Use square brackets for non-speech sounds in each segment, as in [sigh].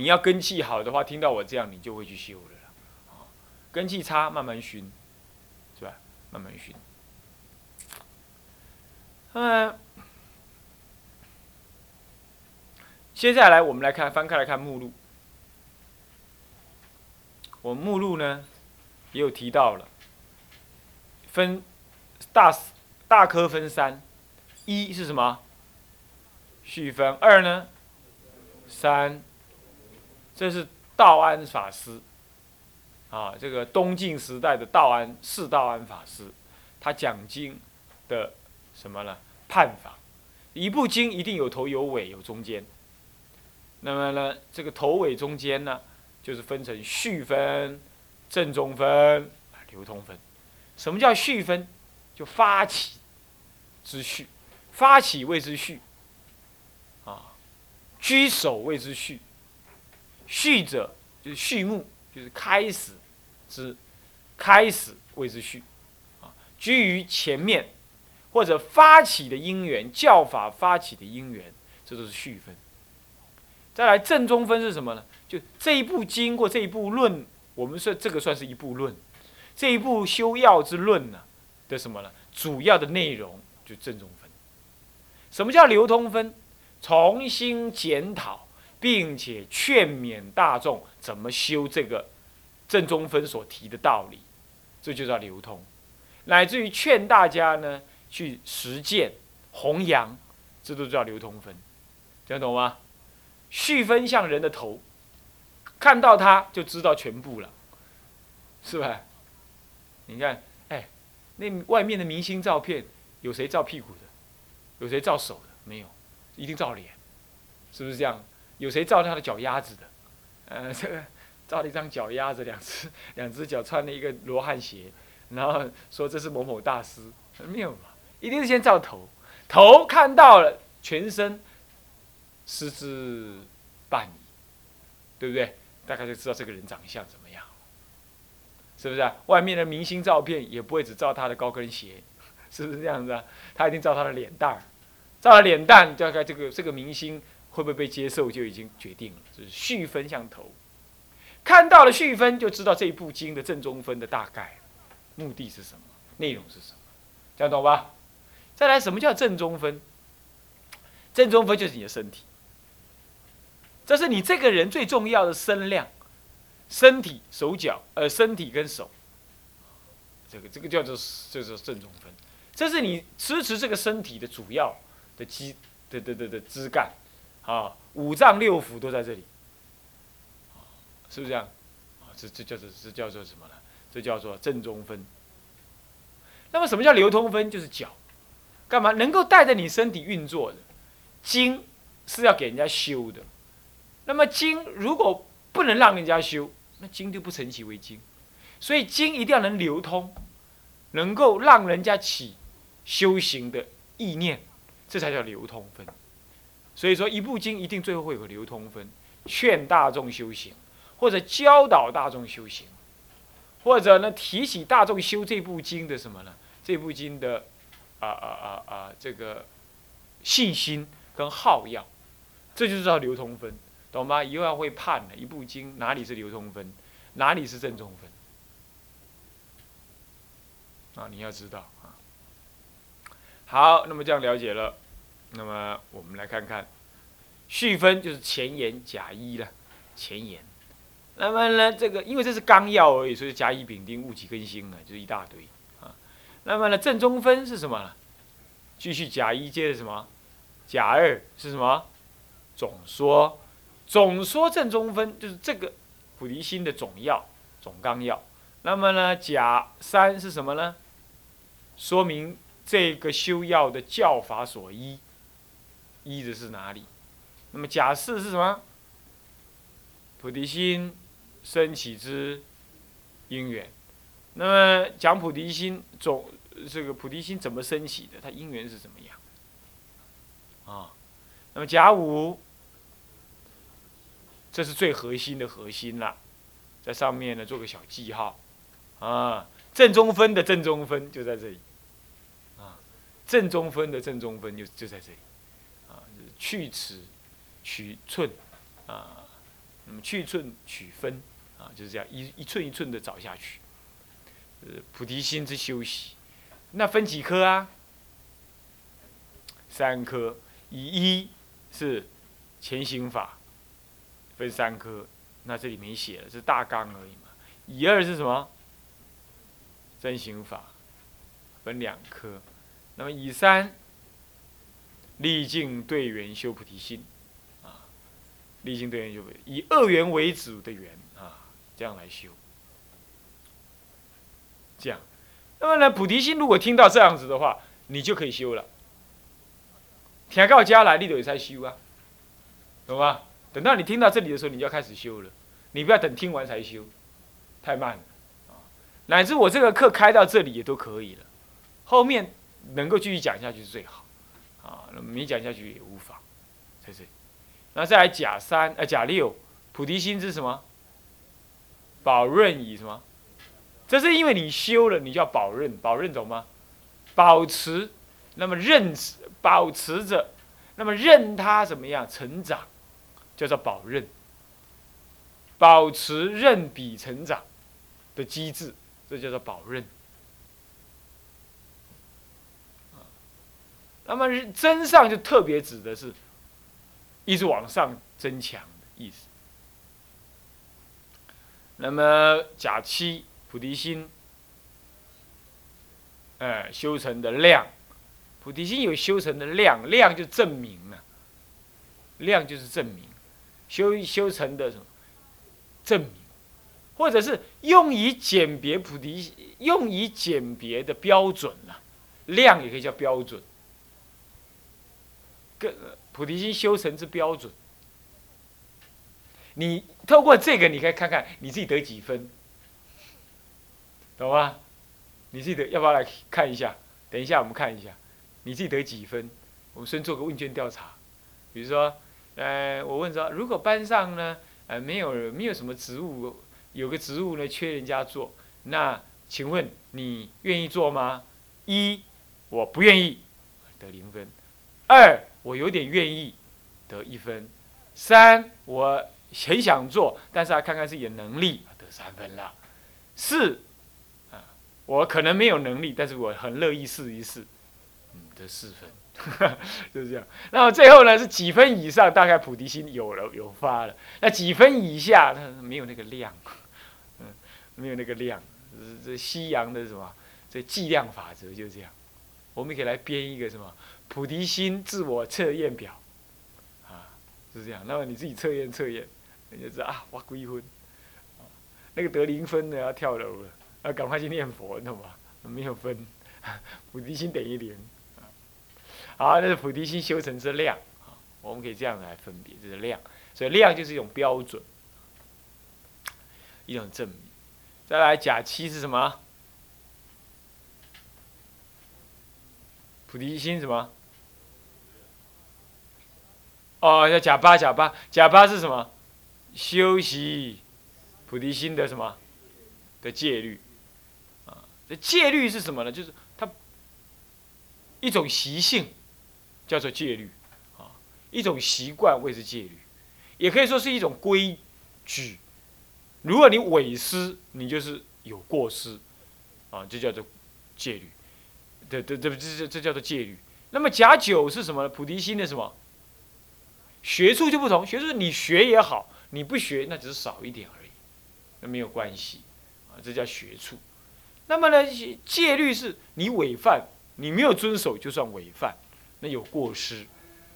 你要根气好的话，听到我这样，你就会去修了。啊，根气差，慢慢熏，是吧？慢慢熏。嗯，接下来我们来看，翻开来看目录。我目录呢，也有提到了，分大大科分三，一是什么？续分。二呢？三，这是道安法师，啊，这个东晋时代的道安是道安法师，他讲经的什么呢？判法，一部经一定有头有尾有中间，那么呢，这个头尾中间呢？就是分成序分、正中分、流通分。什么叫序分？就发起之序，发起谓之序，啊，居首谓之序。序者就是序幕，就是开始之开始谓之序，啊，居于前面或者发起的因缘，教法发起的因缘，这都是序分。再来正中分是什么呢？就这一部经过这一部论，我们说这个算是一部论，这一部修要之论呢的什么呢？主要的内容就正中分。什么叫流通分？重新检讨，并且劝勉大众怎么修这个正中分所提的道理，这就叫流通。乃至于劝大家呢去实践弘扬，这都叫流通分。听得懂吗？序分像人的头。看到他就知道全部了，是吧？你看，哎，那外面的明星照片，有谁照屁股的？有谁照手的？没有，一定照脸，是不是这样？有谁照他的脚丫子的？呃，[laughs] 这个照了一张脚丫子，两只 [laughs] 两只脚穿了一个罗汉鞋，然后说这是某某大师，没有嘛？一定是先照头，头看到了，全身失之半，对不对？大概就知道这个人长相怎么样，是不是啊？外面的明星照片也不会只照他的高跟鞋，是不是这样子啊？他一定照他的脸蛋，照了脸蛋，大概这个这个明星会不会被接受就已经决定了。就是续分向头，看到了续分就知道这一部经的正中分的大概目的是什么，内容是什么，这样懂吧？再来，什么叫正中分？正中分就是你的身体。这是你这个人最重要的身量，身体、手脚，呃，身体跟手，这个这个叫做就是正中分，这是你支持这个身体的主要的基的的的的枝干，啊，五脏六腑都在这里，是不是这样？啊，这这叫做这叫做什么呢？这叫做正中分。那么什么叫流通分？就是脚，干嘛能够带着你身体运作的？经是要给人家修的。那么经如果不能让人家修，那经就不成其为经。所以经一定要能流通，能够让人家起修行的意念，这才叫流通分。所以说一部经一定最后会有个流通分，劝大众修行，或者教导大众修行，或者呢提起大众修这部经的什么呢？这部经的啊啊啊啊这个信心跟好要，这就是叫流通分。懂吗？以后要会判的，一部经哪里是流通分，哪里是正中分啊？你要知道啊。好，那么这样了解了，那么我们来看看，序分就是前言甲一了，前言。那么呢，这个因为这是纲要而已，所以甲乙丙丁戊己庚辛啊，就是一大堆啊。那么呢，正中分是什么？继续甲一接着什么？甲二是什么？总说。总说正中分就是这个菩提心的总要、总纲要。那么呢，甲三是什么呢？说明这个修要的教法所依，依的是哪里？那么甲四是什么？菩提心升起之因缘。那么讲菩提心总这个菩提心怎么升起的？它因缘是怎么样？啊，那么甲五。这是最核心的核心了，在上面呢做个小记号，啊，正中分的正中分就在这里，啊，正中分的正中分就就在这里，啊，就是去尺取寸，啊，那么去寸取分啊，就是这样一一寸一寸的找下去。呃，菩提心之修习，那分几颗啊？三颗，以一是前行法，分三颗，那这里没写了，是大纲而已嘛。以二是什么？真行法，分两颗。那么以三，历尽对缘修菩提心，啊，历尽对缘修菩提，以二缘为主的缘啊，这样来修。这样，那么呢，菩提心如果听到这样子的话，你就可以修了。听到家来，你就才修啊，懂吗？等到你听到这里的时候，你就要开始修了。你不要等听完才修，太慢了啊。乃至我这个课开到这里也都可以了，后面能够继续讲下去是最好啊。那没讲下去也无妨，在这里。那再来甲三呃甲六，菩提心是什么？保润以什么？这是因为你修了，你叫保任，保任懂吗？保持，那么任保持着，那么任他怎么样成长，叫做保任。保持任彼成长的机制，这叫做保任。那么增上就特别指的是，一直往上增强的意思。那么假七。菩提心，哎，修成的量，菩提心有修成的量，量就证明了，量就是证明，修修成的什么？证明，或者是用以鉴别菩提，用以鉴别的标准了，量也可以叫标准，个菩提心修成之标准，你透过这个，你可以看看你自己得几分。懂吗？你自己得要不要来看一下？等一下我们看一下，你自己得几分？我们先做个问卷调查。比如说，呃，我问说，如果班上呢，呃，没有没有什么职务，有个职务呢缺人家做，那请问你愿意做吗？一，我不愿意，得零分；二，我有点愿意，得一分；三，我很想做，但是要看看自己的能力，得三分了；四啊。我可能没有能力，但是我很乐意试一试，嗯，得四分，[laughs] 就是这样。那么最后呢，是几分以上，大概菩提心有了有发了。那几分以下，它没有那个量，[laughs] 嗯，没有那个量。这西洋的什么？这计量法则就这样。我们可以来编一个什么菩提心自我测验表，啊，是这样。那么你自己测验测验，你就知道啊，我几分，那个得零分的要跳楼了。啊，赶快去念佛，懂吗？没有分，[laughs] 菩提心等于零。好，那是菩提心修成之量啊。我们可以这样来分别，这是量。所以量就是一种标准，一种证明。再来假七是什么？菩提心什么？哦，叫假八，假八，假八是什么？修习菩提心的什么？的戒律啊？这。戒律是什么呢？就是它一种习性，叫做戒律，啊，一种习惯谓之戒律，也可以说是一种规矩。如果你违失，你就是有过失，啊，就叫做戒律。对对对，这这这叫做戒律。那么假九是什么？菩提心的什么？学处就不同，学处你学也好，你不学那只是少一点而已，那没有关系，啊，这叫学处。那么呢，戒律是你违犯，你没有遵守就算违犯，那有过失，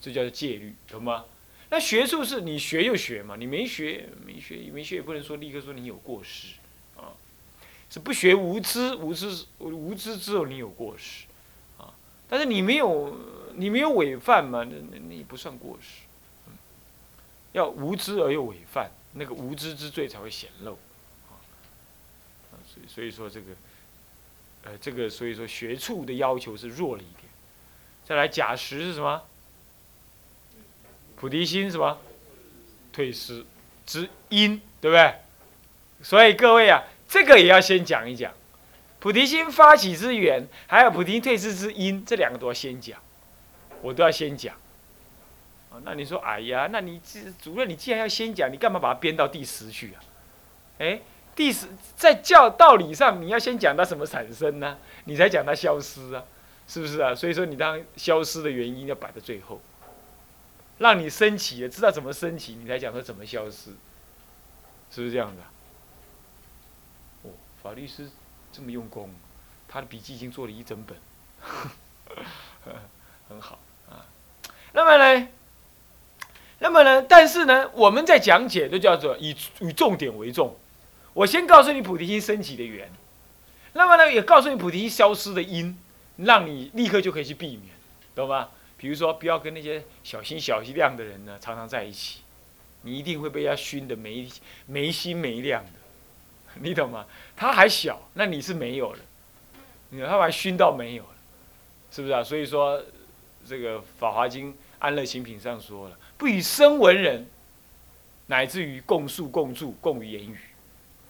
这叫戒律，懂吗？那学术是你学就学嘛，你没学没学没学也不能说立刻说你有过失，啊，是不学无知无知无知之后你有过失，啊，但是你没有你没有违犯嘛，那那那也不算过失，要无知而又违犯，那个无知之罪才会显露，啊，所以所以说这个。呃，这个所以说学处的要求是弱了一点。再来甲十是什么？菩提心什么？退失之因，对不对？所以各位啊，这个也要先讲一讲。菩提心发起之源，还有菩提退失之因，这两个都要先讲，我都要先讲。那你说，哎呀，那你主任，你既然要先讲，你干嘛把它编到第十去啊？哎，第十在教道理上，你要先讲它什么产生呢？你才讲它消失啊，是不是啊？所以说，你当消失的原因要摆在最后，让你升起知道怎么升起，你才讲它怎么消失，是不是这样的？哦，法律师这么用功，他的笔记已经做了一整本，[laughs] 很好啊。那么呢？那么呢？但是呢，我们在讲解都叫做以以重点为重。我先告诉你菩提心升起的缘，那么呢，也告诉你菩提心消失的因，让你立刻就可以去避免，懂吗？比如说，不要跟那些小心小心量的人呢常常在一起，你一定会被他熏得没没心没量的，你懂吗？他还小，那你是没有了，你他把熏到没有了，是不是啊？所以说，这个《法华经·安乐行品》上说了。不以声闻人，乃至于共述、共住、共于言语，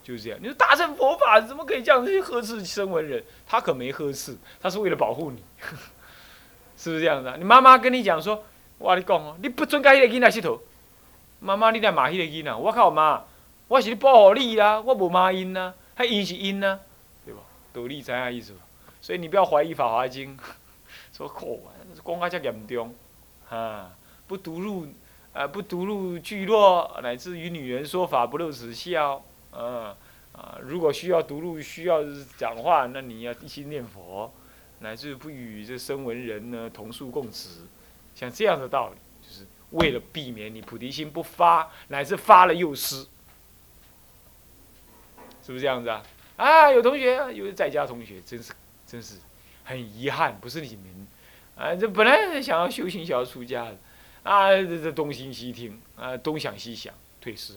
就是这样。你说大乘佛法怎么可以这样去呵斥声闻人？他可没呵斥，他是为了保护你，[laughs] 是不是这样子啊？你妈妈跟你讲说：“我跟你讲哦，你不准跟迄个囡仔佚佗。”妈妈，你来骂迄个囡仔，我靠妈，我是保护你啦，我无骂因呐，还因是因呐，对吧？道理知影意思？所以你不要怀疑《法华经》，[laughs] 说苦啊，讲啊遮严重，啊。不读入，呃，不读入聚落，乃至于女人说法不露齿笑，啊啊！如果需要读入，需要讲话，那你要一心念佛，乃至不与这声闻人呢同宿共食，像这样的道理，就是为了避免你菩提心不发，乃至发了又失，是不是这样子啊？啊，有同学，有在家同学，真是，真是很遗憾，不是你们，啊，这本来是想要修行，想要出家的。啊，这这东心西听，啊，东想西想，退失。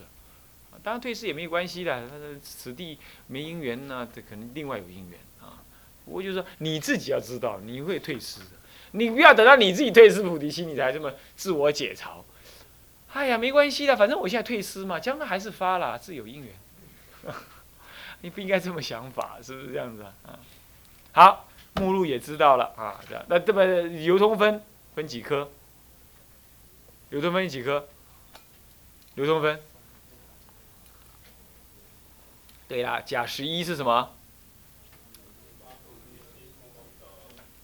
当然退失也没关系的，他说此地没姻缘呢，这可能另外有姻缘啊。我就是说你自己要知道，你会退失的。你不要等到你自己退失菩提心，你才这么自我解嘲。哎呀，没关系的，反正我现在退失嘛，将来还是发了，自有姻缘。[laughs] 你不应该这么想法，是不是这样子啊？好，目录也知道了啊，这样。那这么流通分分几颗？流通分几颗？流通分。对啦，甲十一是什么？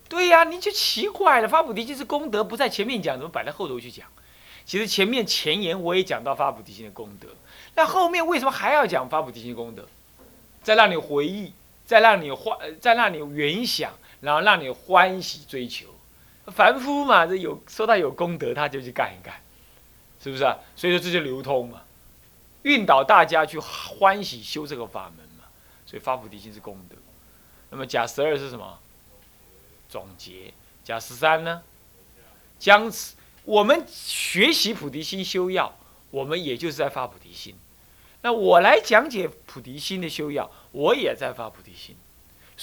对呀，你就奇怪了，发菩提心是功德，不在前面讲，怎么摆在后头去讲？其实前面前言我也讲到发菩提心的功德，那后面为什么还要讲发菩提心功德？再让你回忆，再让你画，再让你原想，然后让你欢喜追求。凡夫嘛，这有说他有功德，他就去干一干，是不是啊？所以说这就流通嘛，运导大家去欢喜修这个法门嘛。所以发菩提心是功德。那么甲十二是什么？总结。甲十三呢？将此我们学习菩提心修要，我们也就是在发菩提心。那我来讲解菩提心的修要，我也在发菩提心。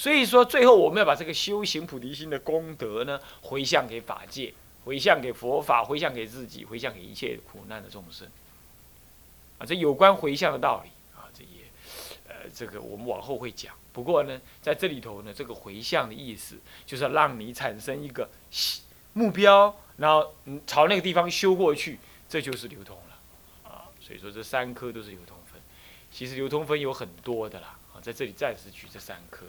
所以说，最后我们要把这个修行菩提心的功德呢，回向给法界，回向给佛法，回向给自己，回向给一切苦难的众生。啊，这有关回向的道理啊，这也，呃，这个我们往后会讲。不过呢，在这里头呢，这个回向的意思，就是让你产生一个目标，然后朝那个地方修过去，这就是流通了。啊，所以说这三颗都是流通分。其实流通分有很多的啦，啊，在这里暂时举这三颗。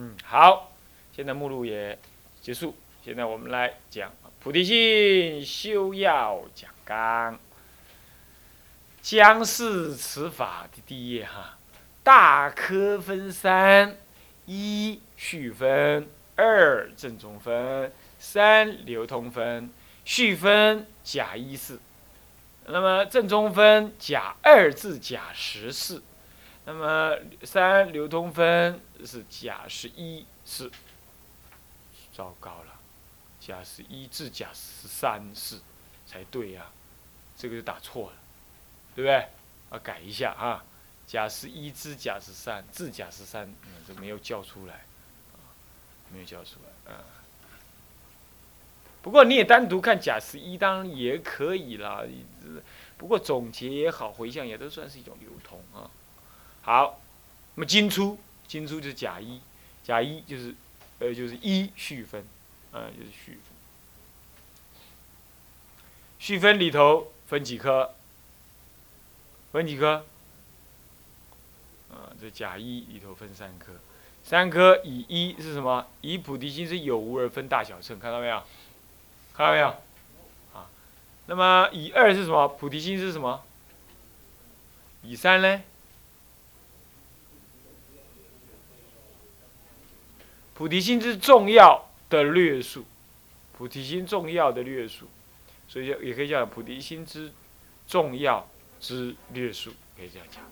嗯，好，现在目录也结束。现在我们来讲菩提心修要讲纲，将是此法的第一页哈。大科分三：一序分，二正中分，三流通分。序分甲一四，那么正中分甲二至甲十四。那么三流通分是甲十一四，糟糕了，甲十一至甲十三四才对呀，这个就打错了，对不对？要改一下啊，甲十一至甲十三至甲十三，嗯，这没有叫出来，没有叫出来，嗯。不过你也单独看甲十一，当然也可以啦。不过总结也好，回向也都算是一种流通啊。好，那么金初，金初就是甲一，甲一就是，呃，就是一序分，呃，就是序分。续分里头分几科？分几科？啊，这甲一里头分三科，三科以一是什么？以菩提心是有无而分大小乘，看到没有？看到没有？啊，那么以二是什么？菩提心是什么？以三呢？菩提心是重要的略数，菩提心重要的略数，所以也可以讲菩提心之重要之略数，可以这样讲。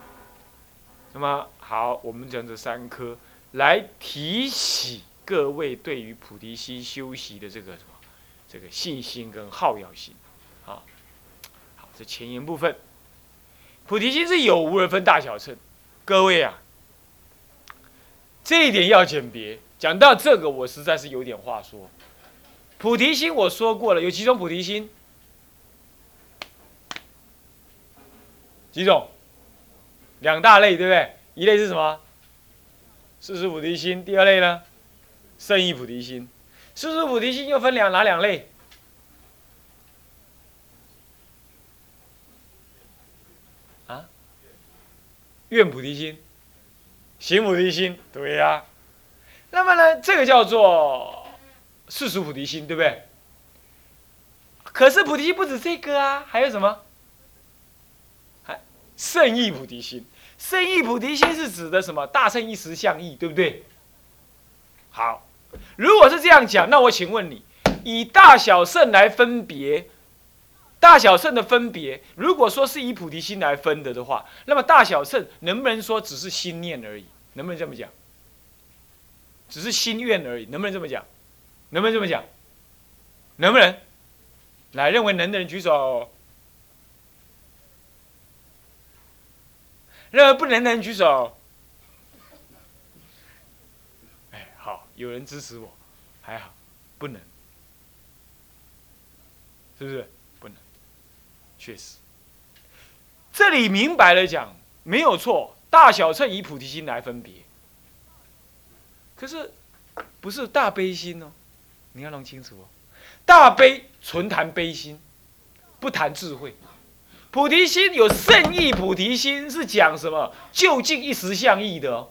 那么好，我们讲这三科，来提醒各位对于菩提心修习的这个什么，这个信心跟好要心，啊，好，这前言部分，菩提心是有无而分大小乘，各位啊，这一点要简别。讲到这个，我实在是有点话说。菩提心我说过了，有几种菩提心？几种？两大类，对不对？一类是什么？四十菩提心。第二类呢？圣意菩提心。四十菩提心又分两哪两类？啊？愿菩提心，行菩提心，对呀。那么呢，这个叫做世俗菩提心，对不对？可是菩提心不止这个啊，还有什么？还圣意菩提心。圣意菩提心是指的什么？大圣一时相意，对不对？好，如果是这样讲，那我请问你，以大小圣来分别，大小圣的分别，如果说是以菩提心来分的的话，那么大小圣能不能说只是心念而已？能不能这么讲？只是心愿而已，能不能这么讲？能不能这么讲？能不能？来，认为能的人举手。认为不能的人举手。哎，好，有人支持我，还好，不能，是不是？不能，确实。这里明白了讲，没有错，大小乘以菩提心来分别。可是，不是大悲心哦，你要弄清楚哦。大悲纯谈悲心，不谈智慧。菩提心有圣意，菩提心是讲什么？就近一时相意的哦。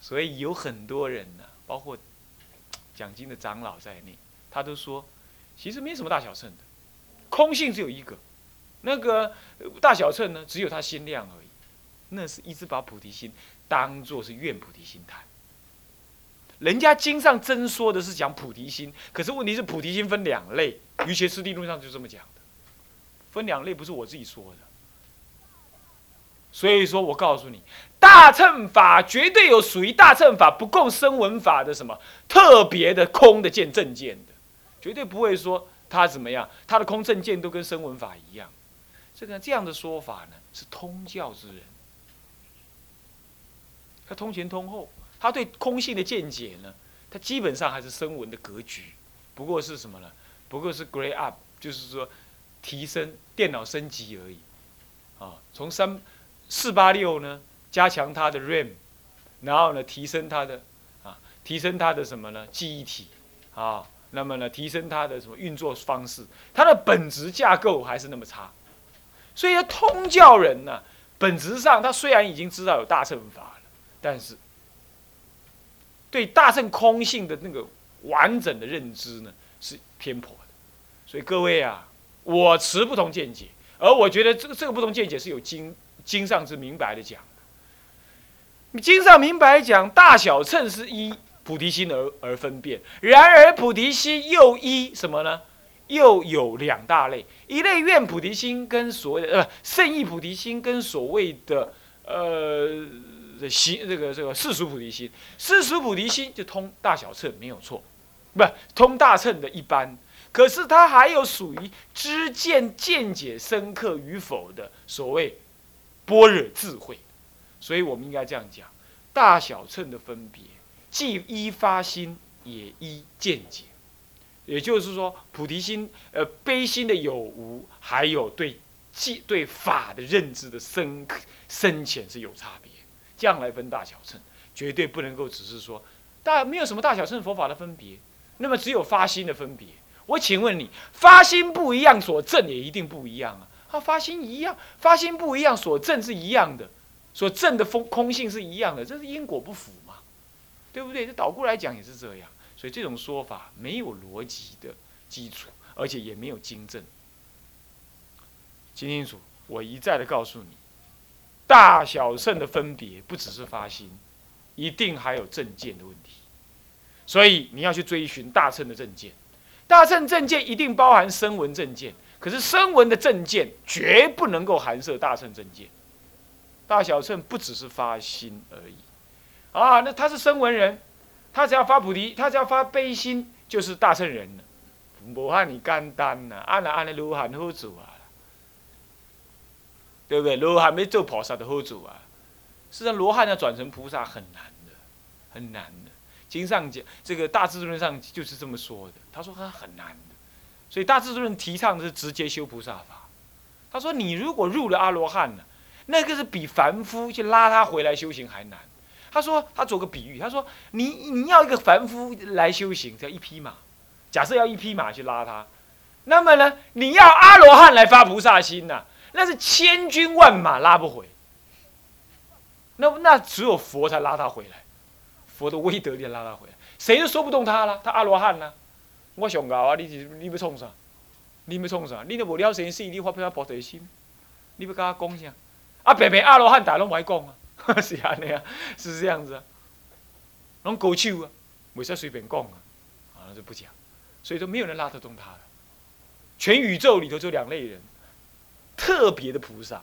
所以有很多人呢，包括讲经的长老在内，他都说，其实没什么大小乘的，空性只有一个，那个大小乘呢，只有他心量而已。那是一直把菩提心当做是愿菩提心谈。人家经上真说的是讲菩提心，可是问题是菩提心分两类，《瑜伽师地论》上就这么讲的。分两类不是我自己说的，所以说我告诉你，大乘法绝对有属于大乘法不共声闻法的什么特别的空的见正见的，绝对不会说他怎么样，他的空正见都跟声闻法一样。这个这样的说法呢，是通教之人，他通前通后，他对空性的见解呢，他基本上还是声闻的格局，不过是什么呢？不过是 grade up，就是说。提升电脑升级而已，啊，从三四八六呢加强它的 RAM，然后呢提升它的啊提升它的什么呢记忆体啊，那么呢提升它的什么运作方式，它的本质架构还是那么差，所以通教人呢本质上他虽然已经知道有大乘法了，但是对大乘空性的那个完整的认知呢是偏颇的，所以各位啊。我持不同见解，而我觉得这个这个不同见解是有经经上之明白的讲。经上明白讲，大小乘是依菩提心而而分辨，然而菩提心又依什么呢？又有两大类，一类愿菩提心跟所谓的呃圣意菩提心跟所谓的呃这心这个这个世俗菩提心，世俗菩提心就通大小乘没有错，不通大乘的一般。可是它还有属于知见见解深刻与否的所谓般若智慧，所以我们应该这样讲：大小乘的分别，既依发心，也依见解。也就是说，菩提心、呃悲心的有无，还有对记对法的认知的深刻深浅是有差别。样来分大小乘，绝对不能够只是说大没有什么大小乘佛法的分别，那么只有发心的分别。我请问你，发心不一样，所证也一定不一样啊。他发心一样，发心不一样，所证是一样的，所证的风空性是一样的，这是因果不符嘛，对不对？这倒过来讲也是这样，所以这种说法没有逻辑的基础，而且也没有经证。听清楚，我一再的告诉你，大小圣的分别不只是发心，一定还有正见的问题，所以你要去追寻大乘的正见，大乘正见一定包含声闻正见。可是声闻的正见绝不能够含摄大乘正见，大小乘不只是发心而已，啊，那他是声闻人，他只要发菩提，他只要发悲心，就是大乘人了，不喊你简单呐，按了按了罗汉好做啊，对不对？罗汉没做菩萨的后主啊，实际上罗汉要转成菩萨很难的，很难的。经上讲，这个大智论上就是这么说的，他说他很难的。所以大智论提倡的是直接修菩萨法。他说：“你如果入了阿罗汉了，那个是比凡夫去拉他回来修行还难。”他说：“他做个比喻，他说你你要一个凡夫来修行，要一匹马。假设要一匹马去拉他，那么呢，你要阿罗汉来发菩萨心呐，那是千军万马拉不回。那那只有佛才拉他回来，佛的威德力拉他回来，谁都说不动他了。他阿罗汉呢？”我上高啊！你是你要冲啥？你要冲啥？你都无了生死，你发不发菩提心？你要跟他讲啥？啊，白白阿罗汉大拢唔爱讲啊！[laughs] 是安尼啊，是这样子啊。拢高手啊，袂使随便讲啊，啊，就不讲。所以说，没有人拉得动他了。全宇宙里头就两类人，特别的菩萨，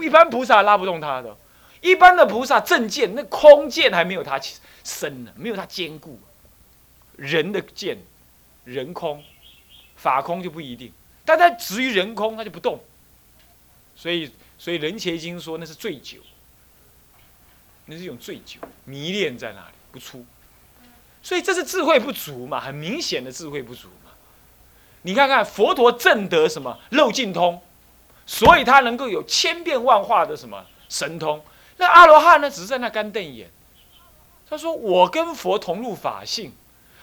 一般菩萨拉不动他的。一般的菩萨正见，那空见还没有他深呢，没有他坚固。人的见。人空，法空就不一定，但他止于人空，他就不动。所以，所以《人邪经》说那是醉酒，那是一种醉酒，迷恋在那里不出。所以这是智慧不足嘛，很明显的智慧不足嘛。你看看佛陀证得什么漏尽通，所以他能够有千变万化的什么神通。那阿罗汉呢，只是在那干瞪眼。他说：“我跟佛同入法性。”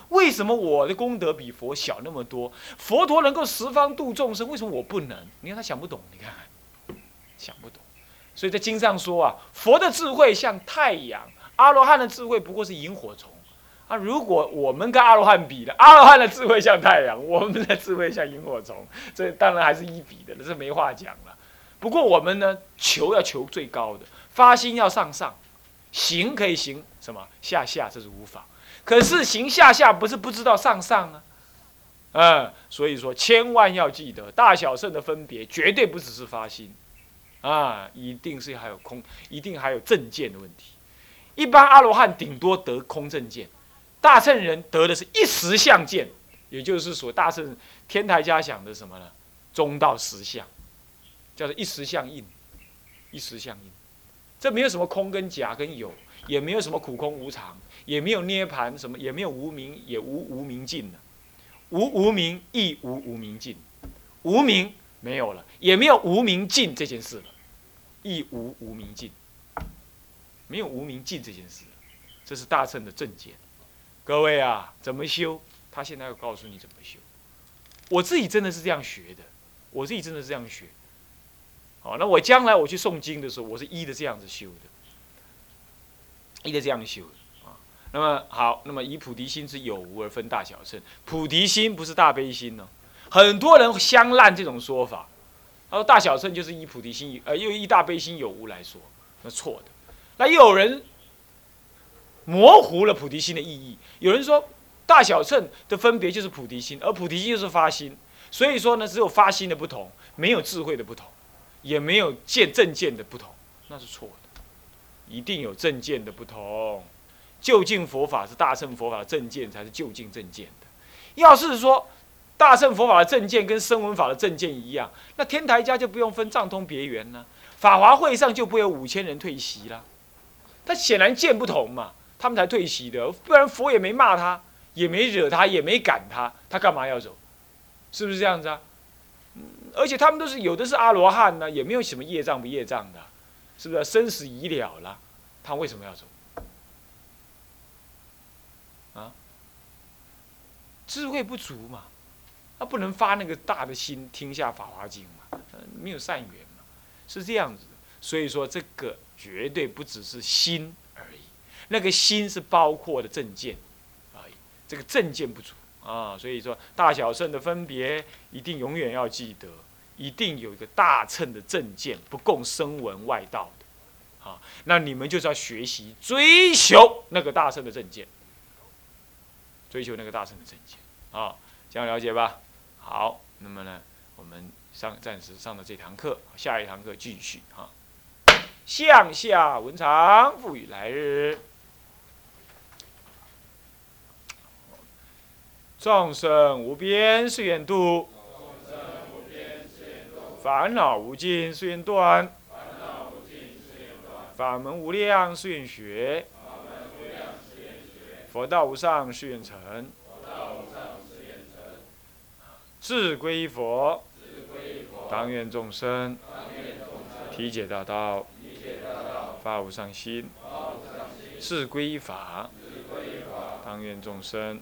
为什么我的功德比佛小那么多？佛陀能够十方度众生，为什么我不能？你看他想不懂，你看看，想不懂。所以在经上说啊，佛的智慧像太阳，阿罗汉的智慧不过是萤火虫。啊，如果我们跟阿罗汉比的，阿罗汉的智慧像太阳，[laughs] 我们的智慧像萤火虫，这当然还是一比的，这没话讲了。不过我们呢，求要求最高的，发心要上上，行可以行什么下下，这是无法。可是行下下不是不知道上上啊，嗯，所以说千万要记得大小圣的分别，绝对不只是发心，啊，一定是还有空，一定还有正见的问题。一般阿罗汉顶多得空正见，大乘人得的是一时相见，也就是说大乘天台家想的什么呢？中道实相，叫做一时相应，一时相应，这没有什么空跟假跟有，也没有什么苦空无常。也没有涅盘什么，也没有无名，也无无明尽了，无无名亦无无明尽，无名没有了，也没有无明尽这件事了，亦无无明尽，没有无明尽这件事，这是大乘的正见。各位啊，怎么修？他现在要告诉你怎么修。我自己真的是这样学的，我自己真的是这样学。好，那我将来我去诵经的时候，我是依的这样子修的，依的这样修的啊。那么好，那么以菩提心之有无而分大小乘。菩提心不是大悲心呢？很多人相烂这种说法，他说大小乘就是以菩提心，呃，又以大悲心有无来说，那错的。那又有人模糊了菩提心的意义。有人说大小乘的分别就是菩提心，而菩提心就是发心。所以说呢，只有发心的不同，没有智慧的不同，也没有见正见的不同，那是错的。一定有正见的不同。究竟佛法是大乘佛法的正见，才是就近正见的。要是说大乘佛法的正见跟声闻法的正见一样，那天台家就不用分藏通别圆了，法华会上就不会有五千人退席了。他显然见不同嘛，他们才退席的，不然佛也没骂他，也没惹他，也没赶他，他干嘛要走？是不是这样子啊？而且他们都是有的是阿罗汉呢，也没有什么业障不业障的，是不是生死已了了？他为什么要走？啊智慧不足嘛，他不能发那个大的心听下《法华经》嘛，没有善缘嘛，是这样子的。所以说，这个绝对不只是心，那个心是包括的正见而已，这个正见不足啊。所以说，大小乘的分别一定永远要记得，一定有一个大乘的正见，不共声闻外道的啊。那你们就是要学习追求那个大乘的正见，追求那个大乘的正见啊，这样了解吧？好，那么呢，我们上暂时上的这堂课，下一堂课继续哈。向下文长赋予来日，众生无边誓愿度，烦恼无尽誓愿断，法门无量誓愿学，佛道无上誓愿成，志归佛，当愿众生体解大道。发无上心，志归法，当愿众生